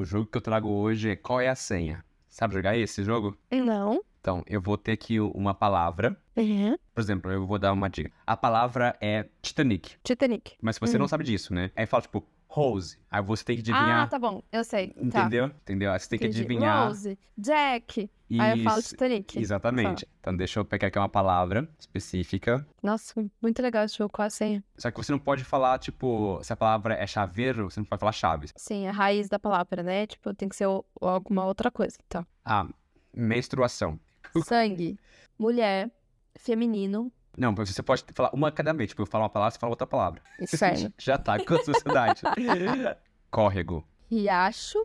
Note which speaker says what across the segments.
Speaker 1: O jogo que eu trago hoje é Qual é a Senha? Sabe jogar esse jogo?
Speaker 2: Não.
Speaker 1: Então, eu vou ter aqui uma palavra.
Speaker 2: Uhum.
Speaker 1: Por exemplo, eu vou dar uma dica. A palavra é Titanic.
Speaker 2: Titanic.
Speaker 1: Mas você
Speaker 2: Hum.
Speaker 1: não sabe disso, né? Aí fala, tipo, Rose. Aí você tem que adivinhar.
Speaker 2: Ah, tá bom. Eu sei. Tá.
Speaker 1: Entendeu? Entendeu? Aí você tem que
Speaker 2: Entendi.
Speaker 1: adivinhar.
Speaker 2: Rose, Jack. Aí eu falo
Speaker 1: Isso.
Speaker 2: Titanic.
Speaker 1: Exatamente. Então, deixa eu pegar aqui uma palavra específica.
Speaker 2: Nossa, muito legal esse jogo com a senha.
Speaker 1: Só que você não pode falar, tipo, se a palavra é chaveiro, você não pode falar chaves.
Speaker 2: Sim, a raiz da palavra, né? Tipo, tem que ser alguma outra coisa. Então.
Speaker 1: Ah, menstruação.
Speaker 2: Sangue, mulher, feminino,
Speaker 1: Não, mas você pode falar uma cada vez. Tipo, eu falo uma palavra, você fala outra palavra.
Speaker 2: inferno,
Speaker 1: Já tá com a sociedade. Córrego.
Speaker 2: riacho,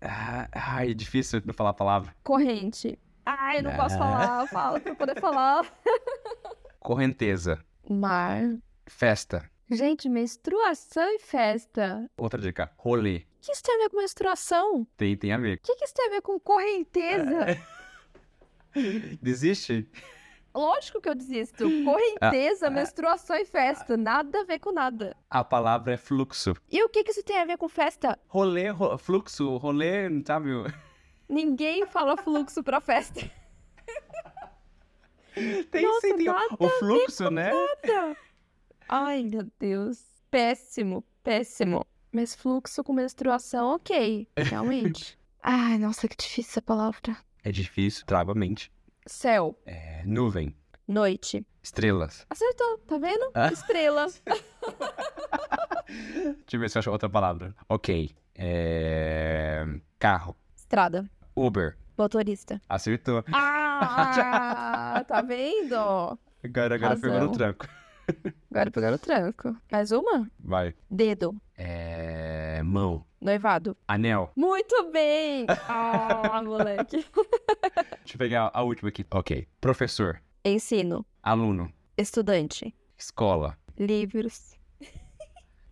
Speaker 1: Ah, Ai, é difícil não falar a palavra.
Speaker 2: corrente. Ai, eu não posso
Speaker 1: Ah.
Speaker 2: falar. Fala pra eu poder falar.
Speaker 1: Correnteza.
Speaker 2: Mar.
Speaker 1: Festa.
Speaker 2: Gente, menstruação e festa.
Speaker 1: Outra dica. Rolê.
Speaker 2: O que isso tem a ver com menstruação?
Speaker 1: Tem, tem a ver.
Speaker 2: O que que isso tem a ver com correnteza?
Speaker 1: Desiste?
Speaker 2: Lógico que eu desisto. Correnteza, menstruação e festa. Nada a ver com nada.
Speaker 1: A palavra é fluxo.
Speaker 2: E o que que isso tem a ver com festa?
Speaker 1: Rolê, ro- fluxo, rolê, sabe?
Speaker 2: Ninguém fala fluxo pra festa.
Speaker 1: Tem
Speaker 2: Nossa,
Speaker 1: sim, tem o-
Speaker 2: nada
Speaker 1: o fluxo, né?
Speaker 2: Ai, meu Deus. Péssimo, péssimo. Mas fluxo com menstruação, ok. Realmente. Ai, nossa, que difícil essa palavra.
Speaker 1: É difícil, trava a mente.
Speaker 2: Céu,
Speaker 1: É, nuvem,
Speaker 2: noite.
Speaker 1: estrelas.
Speaker 2: Acertou, tá vendo?
Speaker 1: Ah.
Speaker 2: Estrela.
Speaker 1: Deixa eu ver se eu acho outra palavra. Ok. É... Carro.
Speaker 2: Estrada.
Speaker 1: Uber.
Speaker 2: Motorista.
Speaker 1: Acertou.
Speaker 2: Ah, tá vendo?
Speaker 1: Agora, agora pegou no tranco.
Speaker 2: Agora pegaram o tranco. Mais uma?
Speaker 1: Vai.
Speaker 2: Dedo.
Speaker 1: É... Mão.
Speaker 2: Noivado.
Speaker 1: Anel.
Speaker 2: Muito bem! Ah, moleque.
Speaker 1: Deixa eu pegar a última aqui. Ok. Professor.
Speaker 2: Ensino.
Speaker 1: Aluno.
Speaker 2: Estudante.
Speaker 1: Escola.
Speaker 2: Livros.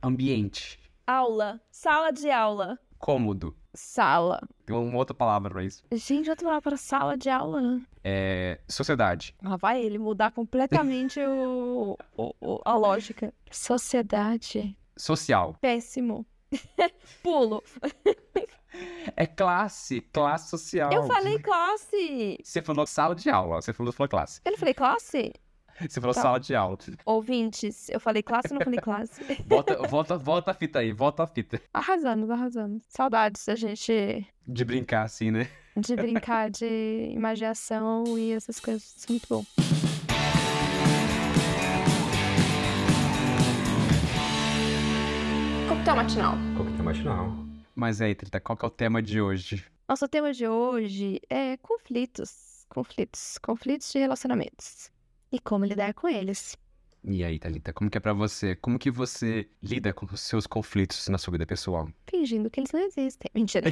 Speaker 1: Ambiente.
Speaker 2: Aula. Sala de aula.
Speaker 1: Cômodo.
Speaker 2: Sala.
Speaker 1: Tem uma outra palavra pra isso.
Speaker 2: Gente, outra palavra para sala de aula.
Speaker 1: É... Sociedade.
Speaker 2: Lá vai ele mudar completamente o, o- o- a lógica. Sociedade.
Speaker 1: Social.
Speaker 2: Péssimo. Pulo.
Speaker 1: É classe. Classe social.
Speaker 2: Eu falei classe.
Speaker 1: Você falou sala de aula. Você falou, falou classe.
Speaker 2: Eu não falei classe?
Speaker 1: Você falou
Speaker 2: Tá.
Speaker 1: sala de aula.
Speaker 2: Ouvintes, eu falei classe ou não falei classe?
Speaker 1: Volta, volta, volta a fita aí. Volta a fita.
Speaker 2: Arrasamos, arrasamos. Saudades da gente
Speaker 1: De brincar assim, né?
Speaker 2: de brincar de imaginação e essas coisas. Isso é muito bom. Coquetel matinal.
Speaker 1: Coquetel matinal. Mas aí, Trita, qual que é o tema de hoje?
Speaker 2: Nosso tema de hoje é conflitos. Conflitos. Conflitos de relacionamentos. E como lidar com eles.
Speaker 1: E aí, Thalita, como que é pra você? Como que você lida com os seus conflitos na sua vida pessoal?
Speaker 2: Fingindo que eles não existem. Mentira.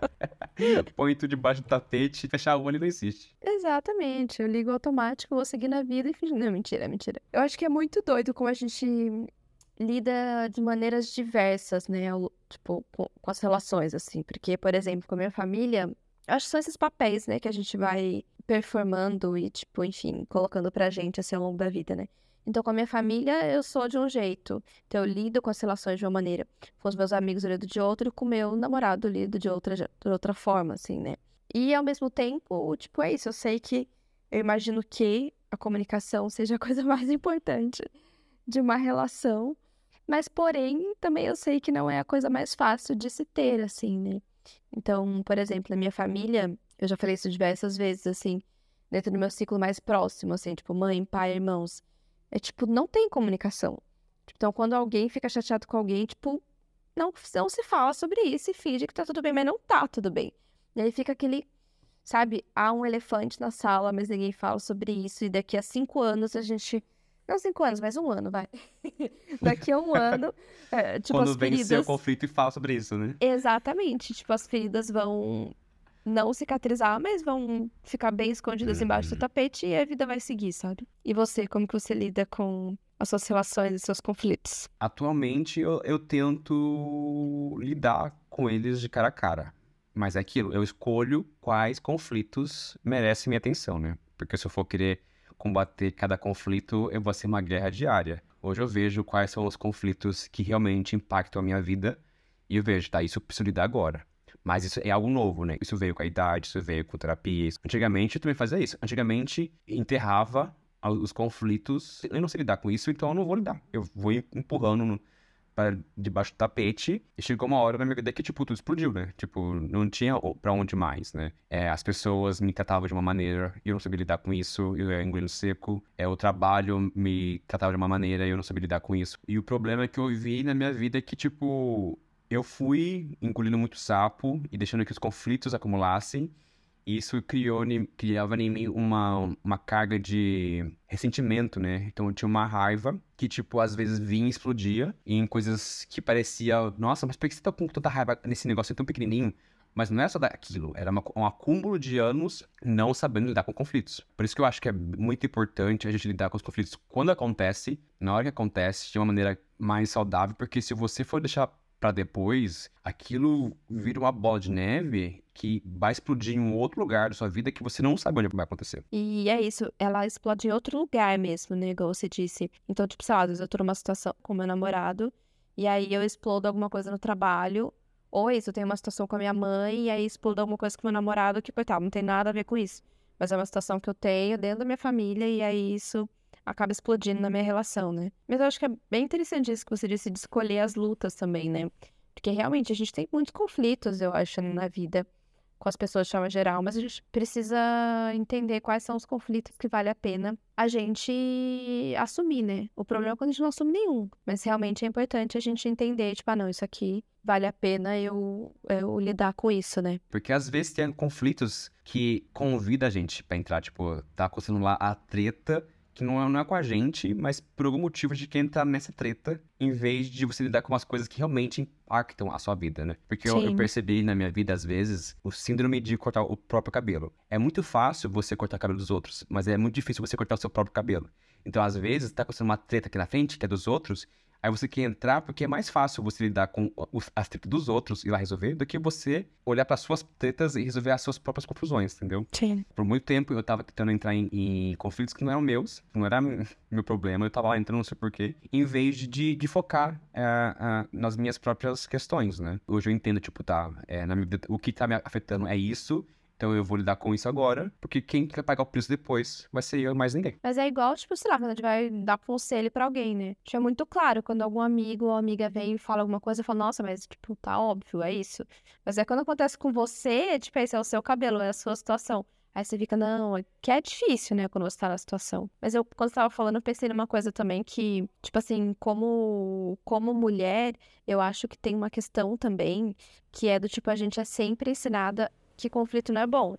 Speaker 1: Põe tudo debaixo do tapete, fechar o olho e não existe.
Speaker 2: Exatamente. Eu ligo automático, vou seguir na vida e fingindo. Não, mentira, mentira. Eu acho que é muito doido como a gente lida de maneiras diversas, né? Tipo, com, com as relações, assim. Porque, por exemplo, com a minha família, acho que são esses papéis, né? Que a gente vai performando e, tipo, enfim, colocando pra gente, assim, ao longo da vida, né? Então, com a minha família, eu sou de um jeito. Então, eu lido com as relações de uma maneira. Com os meus amigos, eu lido de outra. E com o meu namorado, eu lido de outra, de outra forma, assim, né? E, ao mesmo tempo, tipo, é isso. Eu sei que eu imagino que a comunicação seja a coisa mais importante de uma relação, mas porém também eu sei que não é a coisa mais fácil de se ter, assim, né? Então, por exemplo, na minha família, eu já falei isso diversas vezes, assim, dentro do meu ciclo mais próximo, assim, tipo, mãe, pai, irmãos. É tipo, não tem comunicação. Então, quando alguém fica chateado com alguém, tipo, não, não se fala sobre isso e finge que tá tudo bem, mas não tá tudo bem. E aí fica aquele sabe, há um elefante na sala, mas ninguém fala sobre isso. E daqui a cinco anos a gente. Não cinco anos, mas um ano, vai. daqui a um ano, é, tipo,
Speaker 1: Quando
Speaker 2: as
Speaker 1: vem seu
Speaker 2: feridas.
Speaker 1: conflito e fala sobre isso, né?
Speaker 2: Exatamente. Tipo, as feridas vão não cicatrizar, mas vão ficar bem escondidas embaixo do
Speaker 1: Uhum.
Speaker 2: tapete e a vida vai seguir, sabe? E você, como que você lida com as suas relações e seus conflitos?
Speaker 1: Atualmente eu, eu tento lidar com eles de cara a cara. Mas é aquilo, eu escolho quais conflitos merecem minha atenção, né? Porque se eu for querer combater cada conflito, vou ser uma guerra diária. Hoje eu vejo quais são os conflitos que realmente impactam a minha vida E eu vejo, tá, isso preciso lidar agora. Mas isso é algo novo, né? Isso veio com a idade, isso veio com terapia. Antigamente eu também fazia isso. Antigamente enterrava os conflitos. Eu não sei lidar com isso, então eu não vou lidar. Eu vou empurrando para debaixo do tapete. E chegou uma hora na minha vida que, tipo, tudo explodiu, né? Tipo, não tinha pra onde mais, né? É, as pessoas me tratavam de uma maneira e eu não sabia lidar com isso. Eu era engolindo seco. É, o trabalho me tratava de uma maneira e eu não sabia lidar com isso. E o problema que eu vi na minha vida é que, tipo, eu fui engolindo muito sapo e deixando que os conflitos acumulassem. Isso criou, criava em mim uma, uma carga de ressentimento, né? Então eu tinha uma raiva que, tipo, às vezes vinha e explodia em coisas que parecia, nossa, mas por que você tá com tanta raiva nesse negócio tão pequenininho? Mas não é só daquilo, era uma, um acúmulo de anos não sabendo lidar com conflitos. Por isso que eu acho que é muito importante a gente lidar com os conflitos quando acontece, na hora que acontece, de uma maneira mais saudável, porque se você for deixar para depois, aquilo vira uma bola de neve que vai explodir em um outro lugar da sua vida que você não sabe onde vai acontecer.
Speaker 2: E é isso, ela explode em outro lugar mesmo, né? Igual você disse. Então, tipo, sei lá, às vezes eu tô numa situação com meu namorado, e aí eu explodo alguma coisa no trabalho, ou é isso, eu tenho uma situação com a minha mãe, e aí explodo alguma coisa com meu namorado, que, coitado, não tem nada a ver com isso. Mas é uma situação que eu tenho dentro da minha família, e aí isso acaba explodindo na minha relação, né? Mas eu acho que é bem interessante isso que você disse de escolher as lutas também, né? Porque realmente a gente tem muitos conflitos, eu acho, na vida com as pessoas de forma geral, mas a gente precisa entender quais são os conflitos que vale a pena a gente assumir, né? O problema é quando a gente não assume nenhum, mas realmente é importante a gente entender, tipo, ah, não, isso aqui vale a pena eu, eu lidar com isso, né?
Speaker 1: Porque às vezes tem conflitos que convida a gente para entrar, tipo, tá acontecendo lá a treta que não é, não é com a gente, mas por algum motivo de quem tá nessa treta, em vez de você lidar com umas coisas que realmente impactam a sua vida, né? Porque eu, eu, percebi na minha vida, às vezes, o síndrome de cortar o próprio cabelo. É muito fácil você cortar o cabelo dos outros, mas é muito difícil você cortar o seu próprio cabelo. Então, às vezes, tá acontecendo uma treta aqui na frente, que é dos outros, Aí você quer entrar porque é mais fácil você lidar com os, as tretas dos outros e lá resolver do que você olhar para suas tretas e resolver as suas próprias confusões, entendeu?
Speaker 2: Sim.
Speaker 1: Por muito tempo eu tava tentando entrar em, em conflitos que não eram meus, não era meu problema, eu tava lá entrando, não sei porquê, em vez de, de focar é, nas minhas próprias questões, né? Hoje eu entendo, tipo, tá, é, na minha, o que tá me afetando é isso, então eu vou lidar com isso agora, porque quem quer pagar o preço depois vai ser eu mais ninguém.
Speaker 2: Mas é igual, tipo, sei lá, quando a gente vai dar conselho para alguém, né? Tipo, é muito claro quando algum amigo ou amiga vem e fala alguma coisa, eu falo, nossa, mas, tipo, tá óbvio, é isso. Mas é quando acontece com você, tipo, esse é o seu cabelo, é a sua situação. Aí você fica, não, é que é difícil, né, quando você tá na situação. Mas eu, quando você tava falando, eu pensei numa coisa também que, tipo assim, como, como mulher, eu acho que tem uma questão também que é do tipo, a gente é sempre ensinada que conflito não é bom.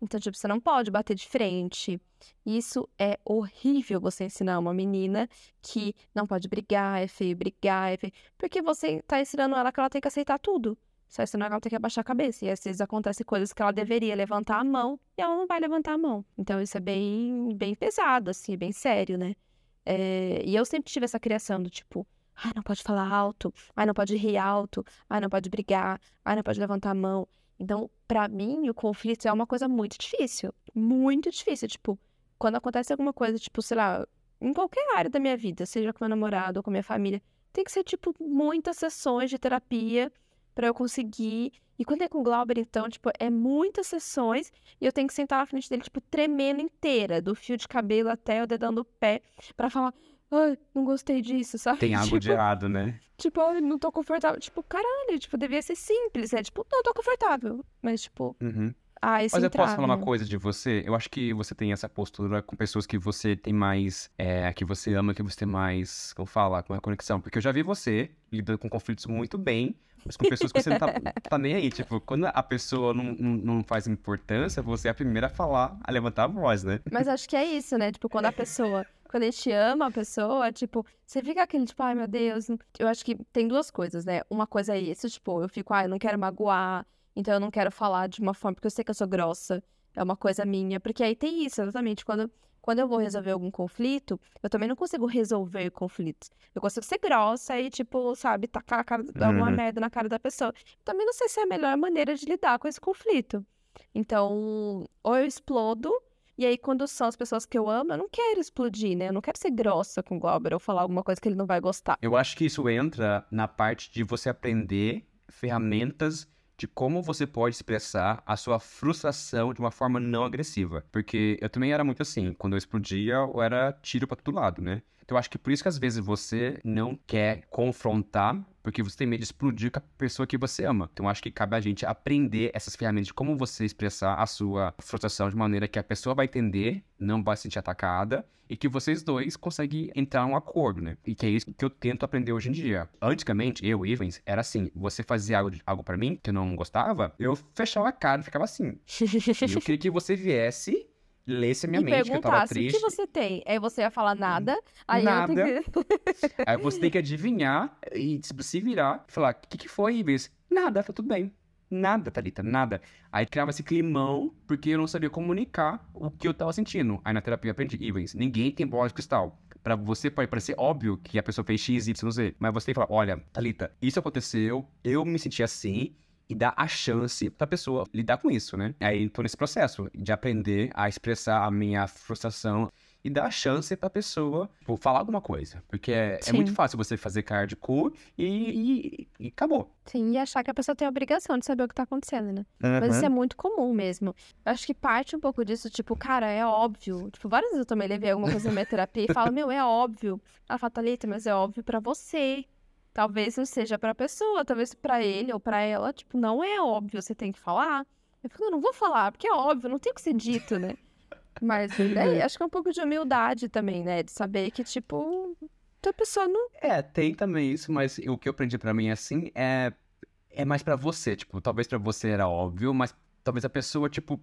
Speaker 2: Então, tipo, você não pode bater de frente. Isso é horrível você ensinar uma menina que não pode brigar, é feio brigar, é feio. Porque você tá ensinando ela que ela tem que aceitar tudo. Só ensinando ela tem que abaixar a cabeça. E às vezes acontecem coisas que ela deveria levantar a mão e ela não vai levantar a mão. Então, isso é bem, bem pesado, assim, bem sério, né? É... E eu sempre tive essa criação do tipo, ai, não pode falar alto, ai, não pode rir alto, ai, não pode brigar, ai, não pode levantar a mão. Então, para mim, o conflito é uma coisa muito difícil. Muito difícil. Tipo, quando acontece alguma coisa, tipo, sei lá, em qualquer área da minha vida, seja com meu namorado ou com minha família, tem que ser, tipo, muitas sessões de terapia para eu conseguir. E quando é com o Glauber, então, tipo, é muitas sessões e eu tenho que sentar na frente dele, tipo, tremendo inteira, do fio de cabelo até o dedão do pé, para falar: ai, não gostei disso, sabe?
Speaker 1: Tem água
Speaker 2: tipo,
Speaker 1: de errado, né?
Speaker 2: Tipo, ai, não tô confortável. Tipo, caralho, tipo, devia ser simples, né? Tipo, não, tô confortável. Mas, tipo,
Speaker 1: Uhum.
Speaker 2: ah, esse
Speaker 1: Mas eu posso falar uma
Speaker 2: né?
Speaker 1: coisa de você? Eu acho que você tem essa postura com pessoas que você tem mais. É, que você ama, que você tem mais. Como fala? Com a conexão. Porque eu já vi você lidando com conflitos muito bem, mas com pessoas que você não tá, tá nem aí. Tipo, quando a pessoa não, não, não faz importância, você é a primeira a falar, a levantar a voz, né?
Speaker 2: Mas acho que é isso, né? Tipo, quando a pessoa. Quando a gente ama a pessoa, tipo, você fica aquele, tipo, ai meu Deus. Eu acho que tem duas coisas, né? Uma coisa é isso, tipo, eu fico, ai, eu não quero magoar, então eu não quero falar de uma forma, porque eu sei que eu sou grossa, é uma coisa minha. Porque aí tem isso, exatamente. Quando, quando eu vou resolver algum conflito, eu também não consigo resolver conflitos. Eu consigo ser grossa e, tipo, sabe, tacar a cara, dar uma
Speaker 1: Uhum.
Speaker 2: merda na cara da pessoa. Também não sei se é a melhor maneira de lidar com esse conflito. Então, ou eu explodo, e aí quando são as pessoas que eu amo, eu não quero explodir, né? Eu não quero ser grossa com o Glauber ou falar alguma coisa que ele não vai gostar.
Speaker 1: Eu acho que isso entra na parte de você aprender ferramentas de como você pode expressar a sua frustração de uma forma não agressiva. Porque eu também era muito assim, quando eu explodia, eu era tiro para todo lado, né? Então eu acho que por isso que às vezes você não quer confrontar, porque você tem medo de explodir com a pessoa que você ama. Então eu acho que cabe a gente aprender essas ferramentas de como você expressar a sua frustração de maneira que a pessoa vai entender, não vai se sentir atacada e que vocês dois conseguem entrar em um acordo, né? E que é isso que eu tento aprender hoje em dia. Antigamente, eu, Ivens, era assim: você fazia algo, algo para mim que eu não gostava, eu fechava a cara e ficava assim. eu queria que você viesse lesse a minha
Speaker 2: e
Speaker 1: mente, que eu tava triste.
Speaker 2: o que você tem? Aí você ia falar nada, aí
Speaker 1: Nada.
Speaker 2: eu tenho que...
Speaker 1: Aí você tem que adivinhar e tipo, se virar e falar: o que, que foi, Ives? Nada, tá tudo bem. Nada, Thalita, nada. Aí criava esse climão porque eu não sabia comunicar o que eu tava sentindo. Aí na terapia eu aprendi, Ivens, ninguém tem bola de cristal. Pra você pode parecer óbvio que a pessoa fez X, Y, Z. Mas você tem que falar: olha, Thalita, isso aconteceu, eu me senti assim. E dar a chance pra pessoa lidar com isso, né? Aí tô nesse processo de aprender a expressar a minha frustração e dar a chance pra pessoa tipo, falar alguma coisa. Porque é, é muito fácil você fazer cara de cu e, e, e acabou.
Speaker 2: Sim, e achar que a pessoa tem a obrigação de saber o que tá acontecendo, né? Mas isso é muito comum mesmo. Eu acho que parte um pouco disso, tipo, cara, é óbvio. Tipo, várias vezes eu também levei alguma coisa na minha terapia e falo, meu, é óbvio. Ela fala, Thalita, mas é óbvio pra você. Talvez não seja pra pessoa, talvez pra ele ou pra ela, tipo, não é óbvio, você tem que falar. Eu fico, eu não vou falar, porque é óbvio, não tem o que ser dito, né? Mas daí, acho que é um pouco de humildade também, né? De saber que, tipo, a pessoa não.
Speaker 1: É, tem também isso, mas o que eu aprendi pra mim assim é é mais pra você, tipo, talvez pra você era óbvio, mas talvez a pessoa tipo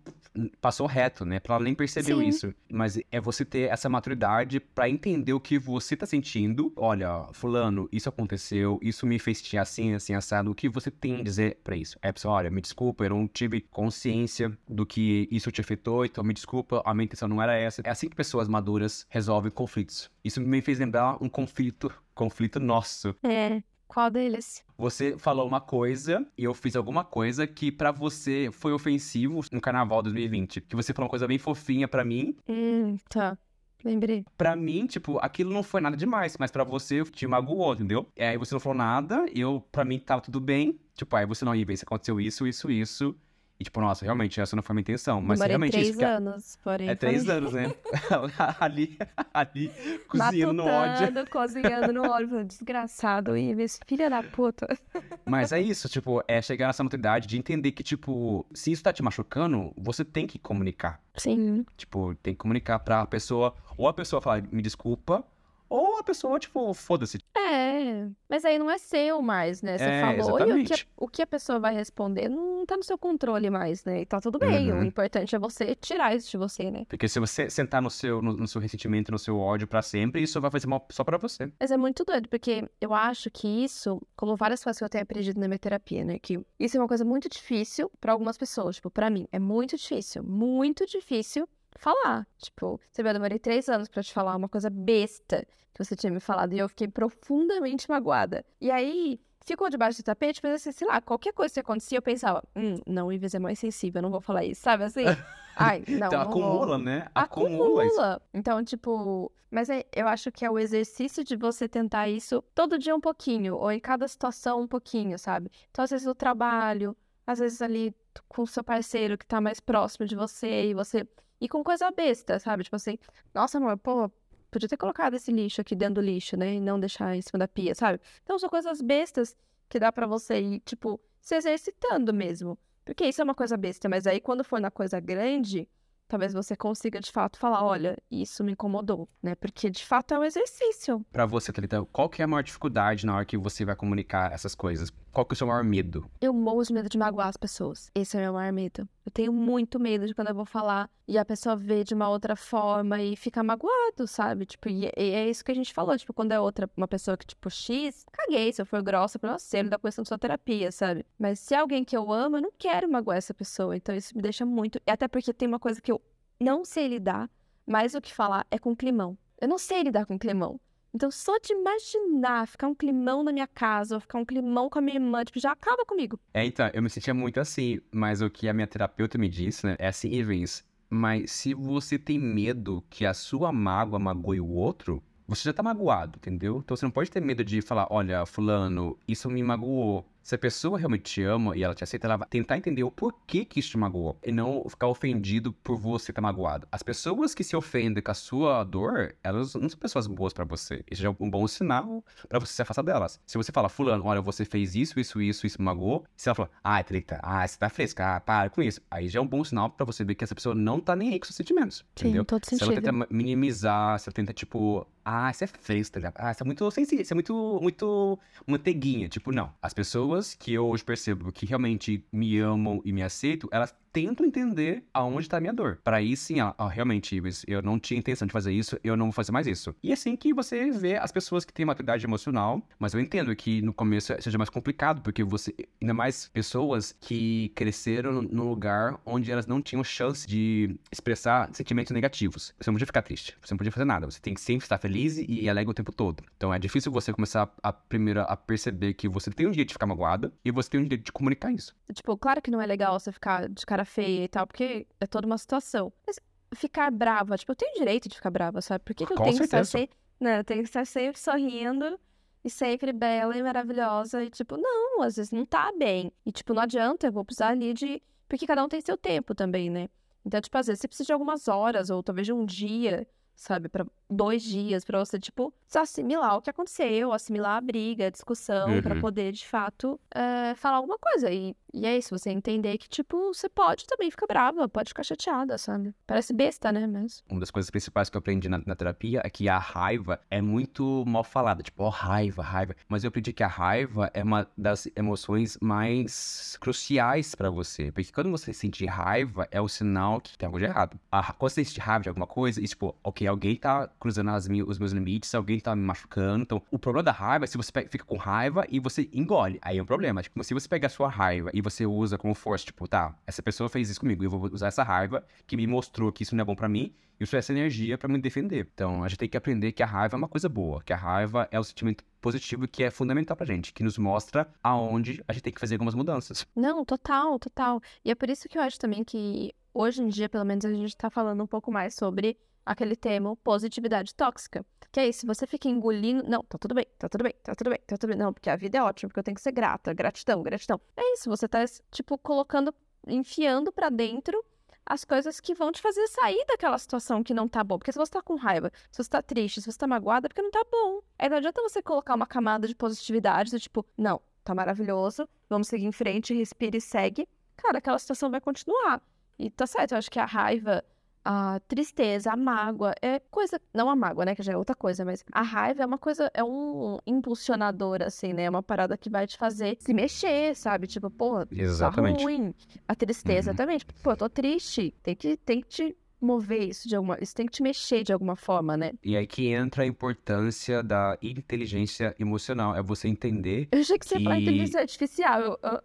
Speaker 1: passou reto, né? Pra ela nem percebeu
Speaker 2: Sim.
Speaker 1: isso. Mas é você ter essa maturidade pra entender o que você tá sentindo. Olha, fulano, isso aconteceu, isso me fez sentir assim, assim assado. O que você tem a dizer pra isso? É, pessoal, olha, me desculpa, eu não tive consciência do que isso te afetou, então me desculpa, a minha intenção não era essa. É assim que pessoas maduras resolvem conflitos. Isso me fez lembrar um conflito, conflito nosso.
Speaker 2: É. Qual deles?
Speaker 1: Você falou uma coisa e eu fiz alguma coisa que pra você foi ofensivo no carnaval 2020. Que você falou uma coisa bem fofinha pra mim.
Speaker 2: Hum, tá. Lembrei.
Speaker 1: Pra mim, tipo, aquilo não foi nada demais, mas pra você te magoou, entendeu? E aí você não falou nada, eu, pra mim, tava tudo bem. Tipo, aí você não ia ver se aconteceu isso, isso, isso. E tipo, nossa, realmente, essa não foi a minha intenção. Mas
Speaker 2: Demorei
Speaker 1: realmente
Speaker 2: três
Speaker 1: isso
Speaker 2: anos, porém.
Speaker 1: é três anos, né? ali, ali, cozinhando no ódio.
Speaker 2: Cozinhando no ódio. Desgraçado, Ives, filha da puta.
Speaker 1: Mas é isso, tipo, é chegar nessa maturidade de entender que, tipo, se isso tá te machucando, você tem que comunicar.
Speaker 2: Sim.
Speaker 1: Tipo, tem que comunicar pra pessoa, ou a pessoa falar, me desculpa, ou a pessoa, tipo, foda-se.
Speaker 2: É, mas aí não é seu mais, né? Você
Speaker 1: É,
Speaker 2: falou, e o que, a,
Speaker 1: exatamente.
Speaker 2: o que a pessoa vai responder não tá no seu controle mais, né? E tá tudo bem.
Speaker 1: Uhum.
Speaker 2: O importante é você tirar isso de você, né?
Speaker 1: Porque se você sentar no seu, no, no seu ressentimento, no seu ódio pra sempre, isso vai fazer mal só pra você.
Speaker 2: Mas é muito doido, porque eu acho que isso, como várias coisas que eu tenho aprendido na minha terapia, né? Que isso é uma coisa muito difícil pra algumas pessoas. Tipo, pra mim, é muito difícil, muito difícil falar. Tipo, você eu demorei três anos pra te falar uma coisa besta que você tinha me falado e eu fiquei profundamente magoada. E aí. Ficou debaixo do tapete, mas assim, sei lá, qualquer coisa que acontecia, eu pensava, hum, não, o Ives é mais sensível, eu não vou falar isso, sabe assim? Ai, não,
Speaker 1: então
Speaker 2: não vou.
Speaker 1: acumula, né? Acumula.
Speaker 2: Acumula. Então, tipo, mas é- eu acho que é o exercício de você tentar isso todo dia um pouquinho, ou em cada situação um pouquinho, sabe? Então, às vezes no trabalho, às vezes ali com o seu parceiro que tá mais próximo de você, e você. E com coisa besta, sabe? Tipo assim, nossa, amor, pô, podia ter colocado esse lixo aqui dentro do lixo, né? E não deixar em cima da pia, sabe? Então, são coisas bestas que dá pra você ir, tipo, se exercitando mesmo. Porque isso é uma coisa besta, mas aí quando for na coisa grande, talvez você consiga de fato falar, olha, isso me incomodou, né? Porque de fato é um exercício.
Speaker 1: Pra você, Thalita, qual que é a maior dificuldade na hora que você vai comunicar essas coisas? Qual que é o seu maior medo?
Speaker 2: Eu morro de medo de magoar as pessoas. Esse é o meu maior medo. Eu tenho muito medo de quando eu vou falar e a pessoa vê de uma outra forma e fica magoado, sabe? Tipo, e e é isso que a gente falou. Tipo, quando é outra, uma pessoa que, tipo, X, caguei, se eu for grossa pra você, não dá questão da sua terapia, sabe? Mas se é alguém que eu amo, eu não quero magoar essa pessoa. Então isso me deixa muito. Até porque tem uma coisa que eu não sei lidar, mais do que falar é com climão. Eu não sei lidar com climão. Então, só de imaginar ficar um climão na minha casa, ou ficar um climão com a minha irmã, tipo, já acaba comigo.
Speaker 1: É, então, eu me sentia muito assim, mas o que a minha terapeuta me disse, né, é assim, Ivens, mas se você tem medo que a sua mágoa magoe o outro, você já tá magoado, entendeu? Então você não pode ter medo de falar, olha, fulano, isso me magoou. Se a pessoa realmente te ama e ela te aceita, ela vai tentar entender o porquê que isso te magoou. E não ficar ofendido por você estar magoado. As pessoas que se ofendem com a sua dor, elas não são pessoas boas pra você. Isso já é um bom sinal pra você se afastar delas. Se você fala, fulano, olha, você fez isso, isso, isso, isso me magoou. Se ela fala, ah, treta, ah, você tá fresca, ah, para com isso. Aí já é um bom sinal pra você ver que essa pessoa não tá nem aí com seus sentimentos.
Speaker 2: Sim,
Speaker 1: entendeu?
Speaker 2: todo
Speaker 1: Se ela
Speaker 2: sentido.
Speaker 1: tenta minimizar, se ela tenta, tipo, ah, você é fresco, tá? Ah, você é muito sensível, você é muito, muito manteiguinha. Tipo, não. As pessoas que eu hoje percebo que realmente me amam e me aceitam, elas tentam entender aonde tá a minha dor. Pra aí sim, ó, ó, realmente, Ives, eu não tinha intenção de fazer isso, eu não vou fazer mais isso. E é assim que você vê as pessoas que têm maturidade emocional, mas eu entendo que no começo seja mais complicado, porque você, ainda mais pessoas que cresceram num lugar onde elas não tinham chance de expressar sentimentos negativos. Você não podia ficar triste, você não podia fazer nada, você tem que sempre estar feliz e alegre o tempo todo. Então é difícil você começar a, primeiro a perceber que você tem um direito de ficar magoada e você tem um direito de comunicar isso.
Speaker 2: Tipo, claro que não é legal você ficar de cara feia e tal, porque é toda uma situação. Mas ficar brava, tipo, eu tenho direito de ficar brava, sabe? Por que, que eu
Speaker 1: Com
Speaker 2: tenho que estar
Speaker 1: certeza.
Speaker 2: sempre. Né, eu tenho que estar sempre sorrindo e sempre bela e maravilhosa. E, tipo, não, às vezes não tá bem. E, tipo, não adianta, eu vou precisar ali de. Porque cada um tem seu tempo também, né? Então, tipo, às vezes você precisa de algumas horas, ou talvez de um dia, sabe? Pra dois dias, pra você, tipo, assimilar o que aconteceu, assimilar a briga, a discussão, pra
Speaker 1: Uhum.
Speaker 2: poder, de fato, é, falar alguma coisa. E, e é isso, você entender que, tipo, você pode também ficar brava, pode ficar chateada, sabe? Parece besta, né? Mas.
Speaker 1: Uma das coisas principais que eu aprendi na, na terapia é que a raiva é muito mal falada. Tipo, ó, raiva, raiva. Mas eu aprendi que a raiva é uma das emoções mais cruciais pra você. Porque quando você sente raiva, é o sinal que tem algo de errado. A- quando você sente raiva de alguma coisa, e tipo, ok, alguém tá cruzando os meus limites, alguém tá me machucando. Então, o problema da raiva é se você pe- fica com raiva e você engole. Aí é um problema. Tipo, se você pega a sua raiva e você usa como força, tipo, tá, essa pessoa fez isso comigo, eu vou usar essa raiva que me mostrou que isso não é bom pra mim, e usar essa energia pra me defender. Então, a gente tem que aprender que a raiva é uma coisa boa, que a raiva é um sentimento positivo que é fundamental pra gente, que nos mostra aonde a gente tem que fazer algumas mudanças.
Speaker 2: Não, total, total. E é por isso que eu acho também que hoje em dia, pelo menos, a gente tá falando um pouco mais sobre aquele termo positividade tóxica. Que é isso, você fica engolindo. Não, tá tudo bem, tá tudo bem, tá tudo bem, tá tudo bem. Não, porque a vida é ótima, porque eu tenho que ser grata, gratidão, gratidão. É isso, você tá, tipo, colocando, enfiando pra dentro as coisas que vão te fazer sair daquela situação que não tá bom. Porque se você tá com raiva, se você tá triste, se você tá magoada, é porque não tá bom. Aí não adianta você colocar uma camada de positividade do tipo, não, tá maravilhoso, vamos seguir em frente, respira e segue. Cara, aquela situação vai continuar. E tá certo, eu acho que a raiva, a tristeza, a mágoa, é coisa. Não a mágoa, né? Que já é outra coisa, mas a raiva é uma coisa, é um impulsionador, assim, né? É uma parada que vai te fazer se mexer, sabe? Tipo, pô,
Speaker 1: Exatamente.
Speaker 2: tá ruim. A tristeza
Speaker 1: Uhum.
Speaker 2: também, tipo, pô, eu tô triste. Tem que, tem que te mover isso de alguma. Isso tem que te mexer de alguma forma, né?
Speaker 1: E aí que entra a importância da inteligência emocional. É você entender
Speaker 2: Eu achei que você ia falar inteligência artificial. Eu,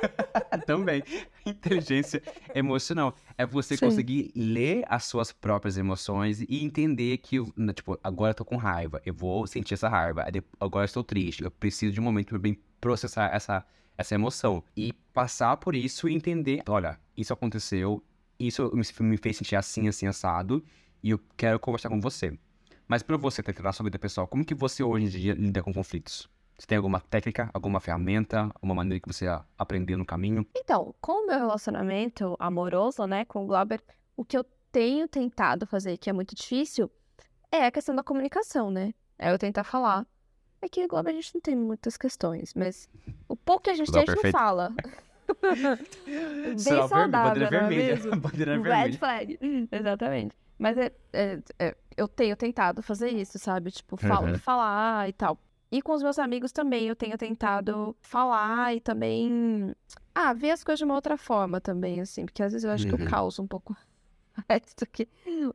Speaker 1: Também. Inteligência emocional. É você
Speaker 2: Sim.
Speaker 1: conseguir ler as suas próprias emoções e entender que, né, tipo, agora eu tô com raiva, eu vou sentir essa raiva. Agora eu estou triste, eu preciso de um momento pra bem processar essa, essa emoção. E passar por isso e entender, olha, isso aconteceu, isso me- me fez sentir assim, assim, assado, e eu quero conversar com você. Mas pra você tentar na sua vida pessoal, como que você hoje em dia lida com conflitos? Você tem alguma técnica, alguma ferramenta, alguma maneira que você aprendeu no caminho?
Speaker 2: Então, com o meu relacionamento amoroso, né, com o Glauber, o que eu tenho tentado fazer, que é muito difícil, é a questão da comunicação, né? É eu tentar falar. É que o Glauber a gente não tem muitas questões, mas o pouco que a gente tem, a gente não fala. Bem
Speaker 1: vermelho,
Speaker 2: saudável,
Speaker 1: bandeira
Speaker 2: não é
Speaker 1: vermelha.
Speaker 2: mesmo?
Speaker 1: Bandeira
Speaker 2: Red
Speaker 1: vermelha.
Speaker 2: flag. Exatamente. Mas é, é- é- eu tenho tentado fazer isso, sabe? Tipo, fal-
Speaker 1: Uhum.
Speaker 2: falar e tal. E com os meus amigos também eu tenho tentado falar e também. Ah, ver as coisas de uma outra forma também, assim. Porque às vezes eu acho que
Speaker 1: Uhum.
Speaker 2: eu causo um pouco mais do que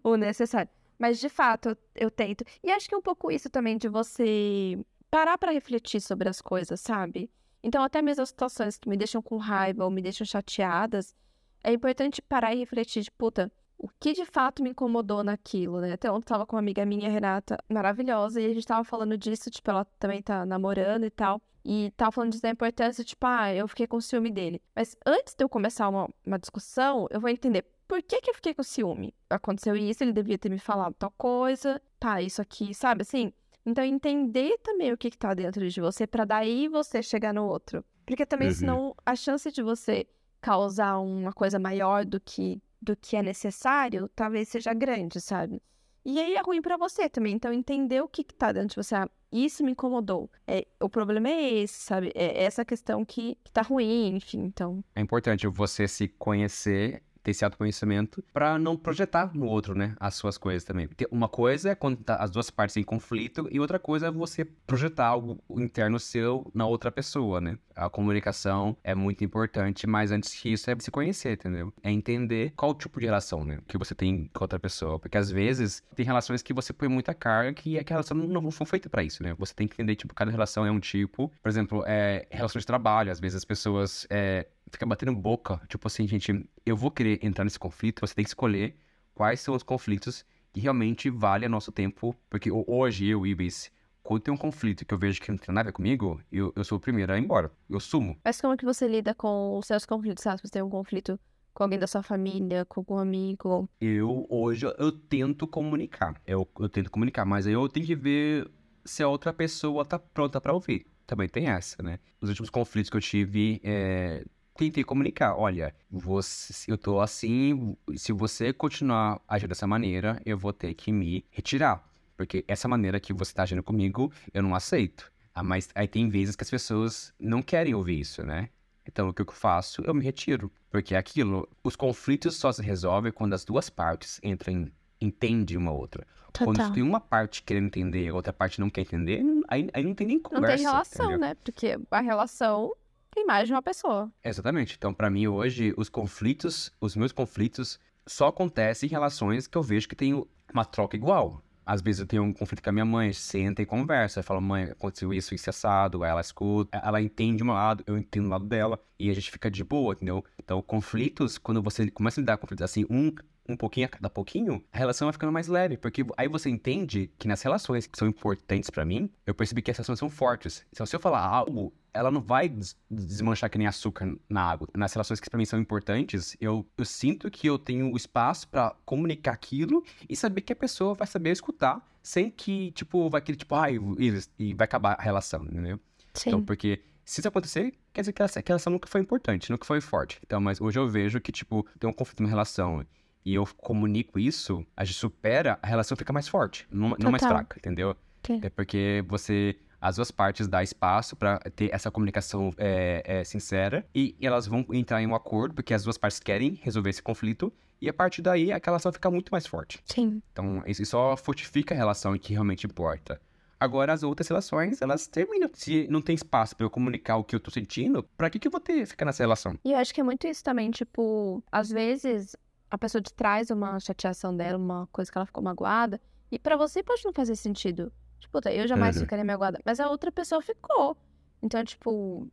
Speaker 2: o necessário. Mas de fato eu, eu tento. E acho que é um pouco isso também de você parar pra refletir sobre as coisas, sabe? Então, até mesmo as situações que me deixam com raiva ou me deixam chateadas, é importante parar e refletir de, puta, o que de fato me incomodou naquilo, né? Até ontem eu tava com uma amiga minha, Renata, maravilhosa, e a gente tava falando disso, tipo, ela também tá namorando e tal. E tava falando disso da importância, tipo, ah, eu fiquei com ciúme dele. Mas antes de eu começar uma, uma discussão, eu vou entender por que que eu fiquei com ciúme. Aconteceu isso, ele devia ter me falado tal coisa, tá, isso aqui, sabe assim? Então, entender também o que que tá dentro de você, pra daí você chegar no outro. Porque também,
Speaker 1: Uhum.
Speaker 2: senão, a chance de você causar uma coisa maior do que, do que é necessário, talvez seja grande, sabe? E aí é ruim pra você também. Então, entender o que, que tá dentro de você. Ah, isso me incomodou. É, o problema é esse, sabe? É essa questão que, que tá ruim, enfim. Então,
Speaker 1: É importante você se conhecer, ter esse autoconhecimento, pra não projetar no outro, né, as suas coisas também. Uma coisa é quando tá as duas partes em conflito, e outra coisa é você projetar algo interno seu na outra pessoa, né? A comunicação é muito importante, mas antes disso é se conhecer, entendeu? É entender qual tipo de relação, né, que você tem com outra pessoa. Porque às vezes tem relações que você põe muita carga que aquela relação não, foi feita pra isso, né? Você tem que entender, tipo, cada relação é um tipo. Por exemplo, é, relações de trabalho, às vezes as pessoas é, ficam batendo boca, tipo assim, gente, eu vou querer entrar nesse conflito, você tem que escolher quais são os conflitos que realmente valem o nosso tempo. Porque ho- hoje, eu, Ibis, quando tem um conflito que eu vejo que não tem nada a ver comigo, eu, eu sou o primeiro a ir embora. Eu sumo.
Speaker 2: mas como que você lida com os seus conflitos? Sabe? Se você tem um conflito com alguém da sua família, com algum amigo.
Speaker 1: Eu, hoje, eu, tento comunicar. Eu, eu tento comunicar, mas aí eu tenho que ver se a outra pessoa tá pronta pra ouvir. Também tem essa, né? Os últimos conflitos que eu tive, é, tentei comunicar. Olha, você, eu tô assim, se você continuar agindo dessa maneira, eu vou ter que me retirar. Porque essa maneira que você tá agindo comigo, eu não aceito. Ah, mas aí tem vezes que as pessoas não querem ouvir isso, né? Então, o que eu faço? Eu me retiro. Porque é aquilo, os conflitos só se resolvem quando as duas partes entram em entendem uma outra. Quando
Speaker 2: Total.
Speaker 1: tem uma parte querendo entender e a outra parte não quer entender, aí, aí não tem nem
Speaker 2: Não
Speaker 1: conversa.
Speaker 2: tem relação,
Speaker 1: entendeu?
Speaker 2: né? Porque a relação tem mais de uma pessoa.
Speaker 1: Exatamente. Então, pra mim, hoje, os conflitos, os meus conflitos, só acontecem em relações que eu vejo que tem uma troca igual. Às vezes eu tenho um conflito com a minha mãe, senta e conversa, fala, mãe, aconteceu isso, isso assado, aí ela escuta, ela entende meu lado, eu entendo o lado dela, e a gente fica de boa, entendeu? Então, conflitos, quando você começa a lidar com conflitos assim, um, um pouquinho a cada pouquinho, a relação vai ficando mais leve, porque aí você entende que nas relações que são importantes pra mim, eu percebi que essas relações são fortes. Então, se eu falar algo, ela não vai des- desmanchar que nem açúcar na água. Nas relações que pra mim são importantes, eu, eu sinto que eu tenho o espaço pra comunicar aquilo e saber que a pessoa vai saber escutar, sem que, tipo, vai querer, tipo, ai, e, e vai acabar a relação, entendeu?
Speaker 2: Sim.
Speaker 1: Então, porque se isso acontecer, quer dizer que essa, que a relação nunca foi importante, nunca foi forte. Então, mas hoje eu vejo que, tipo, tem um conflito na relação e eu comunico isso, a gente supera, a relação fica mais forte, não, não mais fraca, entendeu?
Speaker 2: Ok.
Speaker 1: É porque você, as duas partes dá espaço pra ter essa comunicação é, é, sincera e elas vão entrar em um acordo, porque as duas partes querem resolver esse conflito e a partir daí a relação fica muito mais forte.
Speaker 2: Sim.
Speaker 1: Então, isso só fortifica a relação que realmente importa. Agora, as outras relações, elas terminam. Se não tem espaço pra eu comunicar o que eu tô sentindo, pra que, que eu vou ter ficar nessa relação?
Speaker 2: E eu acho que é muito isso também, tipo, às vezes a pessoa te traz uma chateação dela, uma coisa que ela ficou magoada, e pra você pode não fazer sentido. Tipo, eu jamais
Speaker 1: Uhum.
Speaker 2: ficaria magoada, mas a outra pessoa ficou. Então, tipo,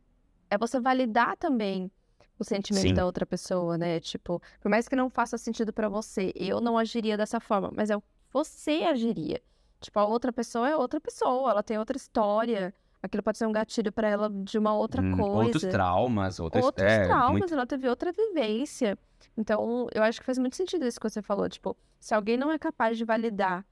Speaker 2: é você validar também o sentimento
Speaker 1: Sim.
Speaker 2: da outra pessoa, né? Tipo, por mais que não faça sentido pra você, eu não agiria dessa forma, mas é o que você agiria. Tipo, a outra pessoa é outra pessoa, ela tem outra história. Aquilo pode ser um gatilho pra ela de uma outra
Speaker 1: Hum,
Speaker 2: coisa
Speaker 1: Outros traumas, outras...
Speaker 2: outros
Speaker 1: é,
Speaker 2: traumas,
Speaker 1: muito-
Speaker 2: ela teve outra vivência. Então, eu acho que faz muito sentido isso que você falou. Tipo, se alguém não é capaz de validar